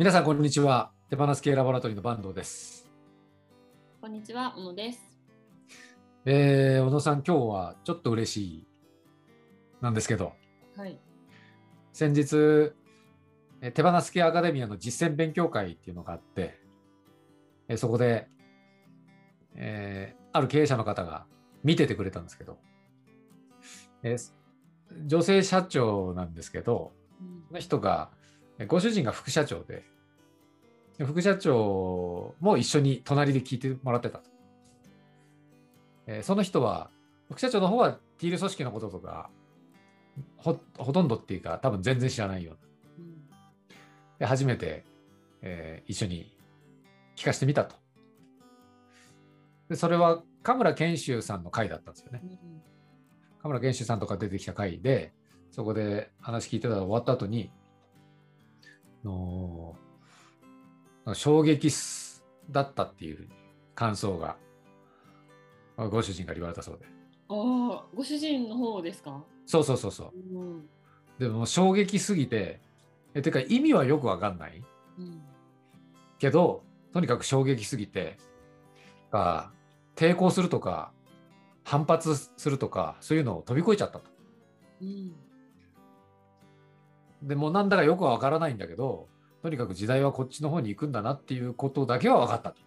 皆さん、こんにちは。手放す系ラボラトリーの坂東です。こんにちは、小野です。えー、小野さん、今日はちょっと嬉しいなんですけど、はい。先日、えー手放す系アカデミアの実践勉強会っていうのがあって、えーそこで、えーある経営者の方が見ててくれたんですけど、えー女性社長なんですけど、うんその人が、えご主人が副社長で、で副社長も一緒に隣で聞いてもらってたと。えーその人は、副社長の方はティール組織のこととか、ほほとんどっていうか、多分全然知らないような。うんで初めて、えー一緒に聞かせてみたと。でそれは、神村賢秀さんの回だったんですよね。うん神村賢秀さんとか出てきた回で、そこで話聞いてたら終わった後に、あのー衝撃すだったっていう感想が、ご主人から言われたそうで。ああ、ご主人の方ですか？そうそうそうそう。うん。でも衝撃すぎて、えてか意味はよくわかんないうん。けど、とにかく衝撃すぎて、あ抵抗するとか、反発するとか、そういうのを飛び越えちゃったと。うん。でもうなんだかよくはわからないんだけど、とにかく時代はこっちの方に行くんだなっていうことだけは分かったと。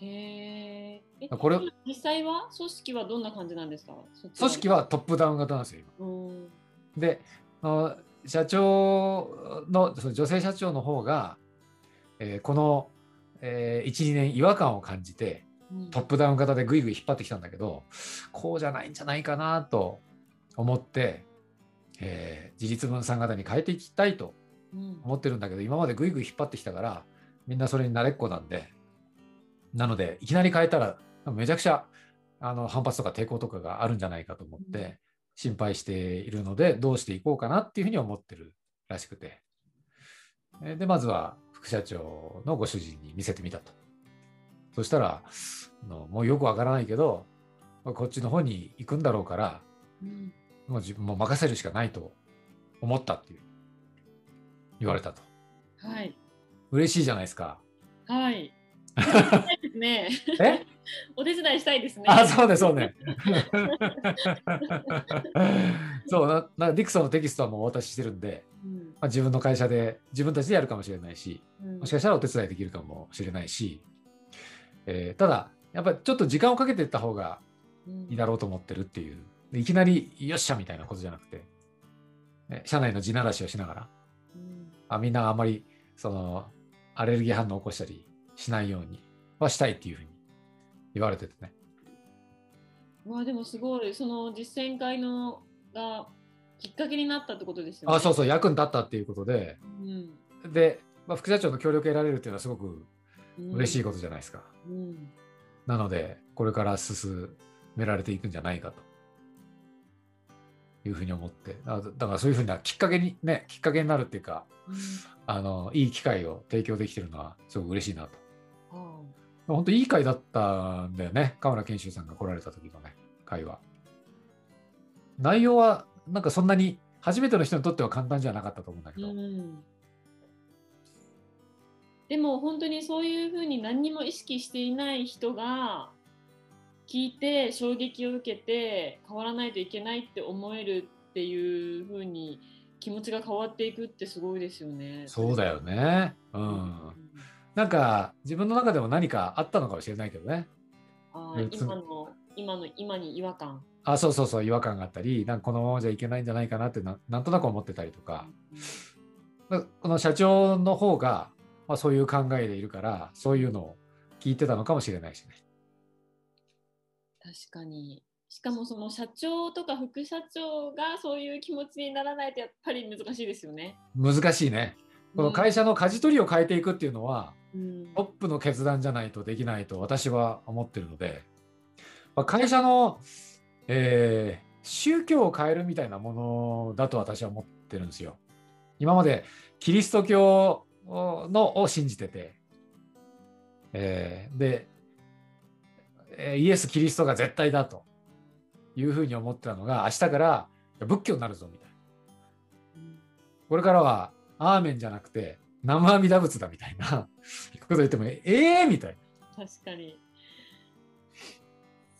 へえ。えこれ実際は組織はどんな感じなんですか？組織はトップダウン型なんですよ、今。うん。で、社長の、その女性社長の方が、えーこの、えー1、2年違和感を感じて、うんトップダウン型でぐいぐい引っ張ってきたんだけど、こうじゃないんじゃないかなと思って、えー自立分散型に変えていきたいとうん思ってるんだけど、今までぐいぐい引っ張ってきたから、みんなそれに慣れっこなんで、なので、いきなり変えたら、めちゃくちゃあの反発とか抵抗とかがあるんじゃないかと思って、うん心配しているので、どうしていこうかなっていうふうに思ってるらしくて。えーで、まずは副社長のご主人に見せてみたと。そしたら、もうよくわからないけど、こっちの方に行くんだろうから、うん。もう自分も任せるしかないと思ったっていう言われたと。はい。嬉しいじゃないですか。はい。お手伝いしたいですね。え？お手伝いしたいですね。あ、そうね、そうね。そうな、なディクソンのテキストはもうお渡ししてるんで、うん。まあ、自分の会社で自分たちでやるかもしれないし、うんもしかしたらお手伝いできるかもしれないし、えーただ、やっぱりちょっと時間をかけていった方がうんいいだろうと思ってるっていう、でいきなりよっしゃみたいなことじゃなくて、え社内の地ならしをしながら、うんあみんなあんまりそのアレルギー反応を起こしたりしないようにはしたいっていうふうに言われててね。わあでもすごいその実践会のがきっかけになったってことですよね。あそうそう役に立ったっていうことでうん。で、まあ、副社長の協力を得られるっていうのはすごくうん。嬉しいことじゃないですか。うん。なのでこれから進められていくんじゃないかというふうに思ってあだからそういうふうなきっかけにねきっかけになるっていうかうん。あのいい機会を提供できてるのはすごく嬉しいなと。あ本当いい会だったんだよね。河村研修さんが来られた時のね、会話。内容は、なんかそんなに、初めての人にとっては簡単じゃなかったと思うんだけど。あうん。でも本当にそういうふうに何にも意識していない人が聞いて衝撃を受けて変わらないといけないって思えるっていうふうに気持ちが変わっていくってすごいですよね。そうだよね。う。うんなんか、自分の中でも何かあったのかもしれないけどね。あ今の今の今に違和感。あ、そうそうそう、違和感があったり、なんかこのままじゃいけないんじゃないかなってな、なんとなく思ってたりとか。まあこの社長の方が、まあ、そういう考えでいるから、そういうのを聞いてたのかもしれないしね。確かに。しかもその社長とか副社長がそういう気持ちにならないとやっぱり難しいですよね。難しいね。この会社の舵取りを変えていくっていうのは、うんトップの決断じゃないとできないと私は思ってるので、まあ、会社の、えー宗教を変えるみたいなものだと私は思ってるんですよ。今までキリスト教のを信じてて、えーで、えーイエス・キリストが絶対だというふうに思ってたのが、明日から仏教になるぞみたいな。これからはアーメンじゃなくて、生阿弥陀仏だみたいな こと言ってもええー、みたい確かに。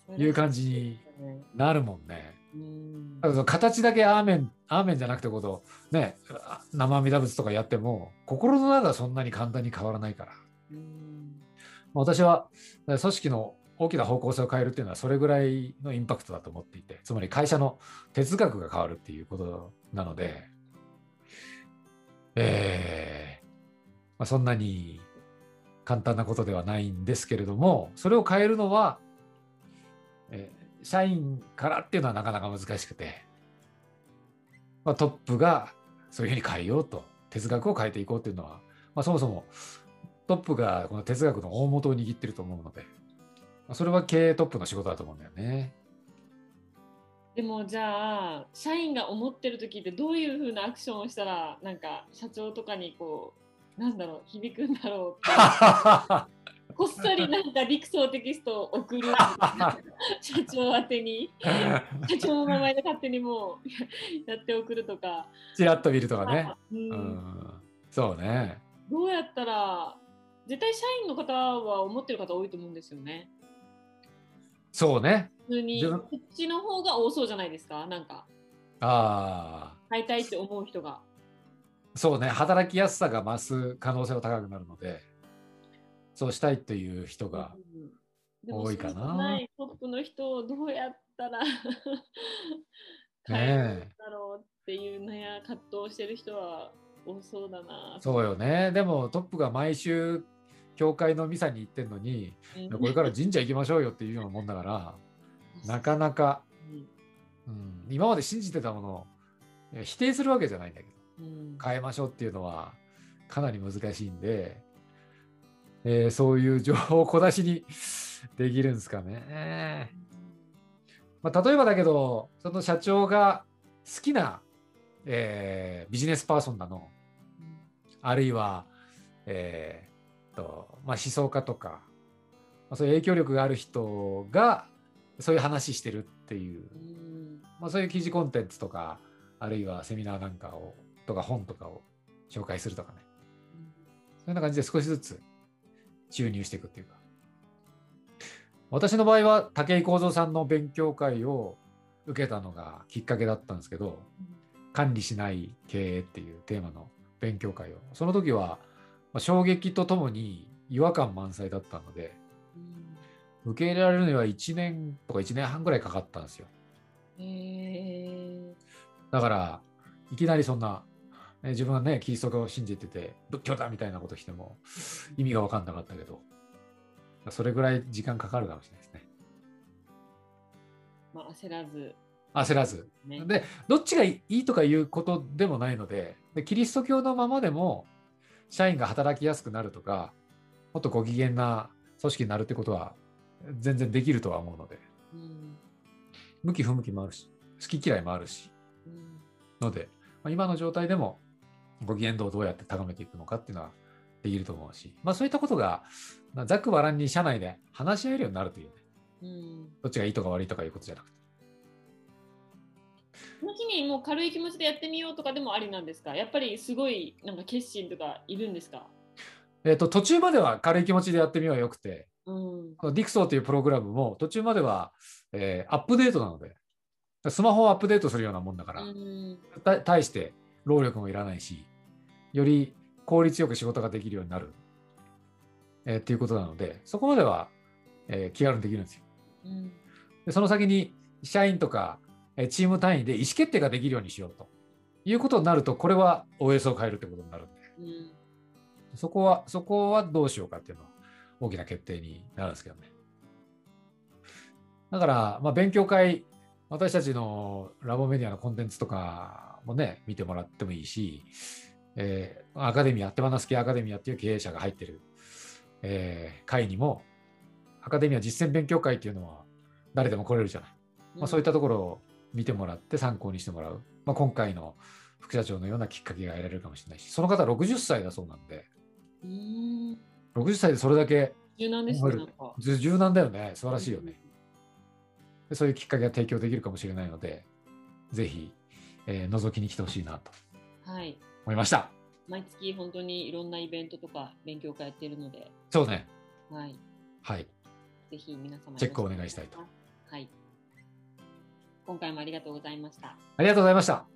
ないう感じにね。なるもんね。うんだから形だけアーメンアーメンじゃなくてことね生阿弥陀仏とかやっても心の中はそんなに簡単に変わらないから。私は組織の大きな方向性を変えるっていうのはそれぐらいのインパクトだと思っていてつまり会社の哲学が変わるっていうことなので、えーまあ、そんなに簡単なことではないんですけれどもそれを変えるのは、えー社員からっていうのはなかなか難しくて、まあ、トップがそういうふうに変えようと哲学を変えていこうっていうのは、まあ、そもそもトップがこの哲学の大元を握ってると思うので、それは経営トップの仕事だと思うんだよね。でもじゃあ社員が思ってる時ってどういう風なアクションをしたらなんか社長とかにこうなんだろう響くんだろうって こっそりなんかリクソーテキストを送る 社長宛てに社長の名前で勝手にもうやって送るとか、ちらっと見るとかね。うんうん、そうね。どうやったら絶対社員の方は思ってる方多いと思うんですよね。そうね。普通にこっちの方が多そうじゃないですか？なんかああ、買いたいって思う人が。そうね。働きやすさが増す可能性は高くなるので、そうしたいという人が。多いかなそうじゃないトップの人をどうやったら 変えるんだろうっていう悩葛藤してる人は多そうだな。そうよね。でもトップが毎週、教会のミサに行ってんのに、これから神社行きましょうよっていうようなもんだから、なかなか、うん。うん、今まで信じてたものを否定するわけじゃないんだけど、うん。変えましょうっていうのはかなり難しいんで、えーそういう情報を小出しにできるんですかね。まあ、例えばだけど、その社長が好きな、えービジネスパーソンなの、あるいは、えーとまあ、思想家とか、まあ、そういう影響力がある人がそういう話してるっていううんまあ、そういう記事コンテンツとか、あるいはセミナーなんかを、とか本とかを紹介するとかね。そういうような感じで少しずつ注入していくっていうか。私の場合は武井幸三さんの勉強会を受けたのがきっかけだったんですけど、管理しない経営っていうテーマの勉強会を。その時は、まあ、衝撃とともに違和感満載だったので、うん受け入れられるには1年とか1年半ぐらいかかったんですよ。へーだから、いきなりそんな、え自分はね、キリスト教を信じてて、仏教だみたいなことしても意味が分かんなかったけど、それぐらい時間かかるかもしれないですね。まあ、焦らず、焦らず。ね。で、どっちがいいとかいうことでもないのでで、キリスト教のままでも、社員が働きやすくなるとか、もっとご機嫌な組織になるってことは、全然できるとは思うので、うん向き不向きもあるし、好き嫌いもあるし、うんので、まあ、今の状態でもご機嫌度をどうやって高めていくのかっていうのはできると思うし、まあ、そういったことがまあざっくばらんに社内で話し合えるようになるというね、うん。どっちがいいとか悪いとかいうことじゃなくて。その日にもう軽い気持ちでやってみようとかでもありなんですか？やっぱりすごいなんか決心とかいるんですか？えっと途中までは軽い気持ちでやってみようよくて、うん。このディクソーというプログラムも途中までは、えーアップデートなので、スマホをアップデートするようなもんだから、うん。た対して労力もいらないし、より効率よく仕事ができるようになる、えーっていうことなので、そこまでは、えー気軽にできるんですよ。うん。でその先に社員とか、えーチーム単位で意思決定ができるようにしようということになると、これは OS を変えるってことになるんで、うんそこは、そこはどうしようかっていうのは大きな決定になるんですけどね。だから、まあ、勉強会、私たちのラボメディアのコンテンツとかもね、見てもらってもいいし、えーアカデミア、手放す系アカデミアっていう経営者が入ってる、えー会にも、アカデミア実践勉強会っていうのは誰でも来れるじゃない。まあ、そういったところを見てもらって参考にしてもらう。まあ、今回の副社長のようなきっかけが得られるかもしれないし、その方60歳だそうなんで、うん60歳でそれだけ柔軟ですね、なんか。ず柔軟だよね。素晴らしいよね。でそういうきっかけが提供できるかもしれないので、ぜひ、えー覗きに来てほしいなとはい。思いました。毎月本当にいろんなイベントとか勉強会やってるので、そうね。はい、はい。ぜひ皆様チェックをお願いしたいとはい。今回もありがとうございました。ありがとうございました。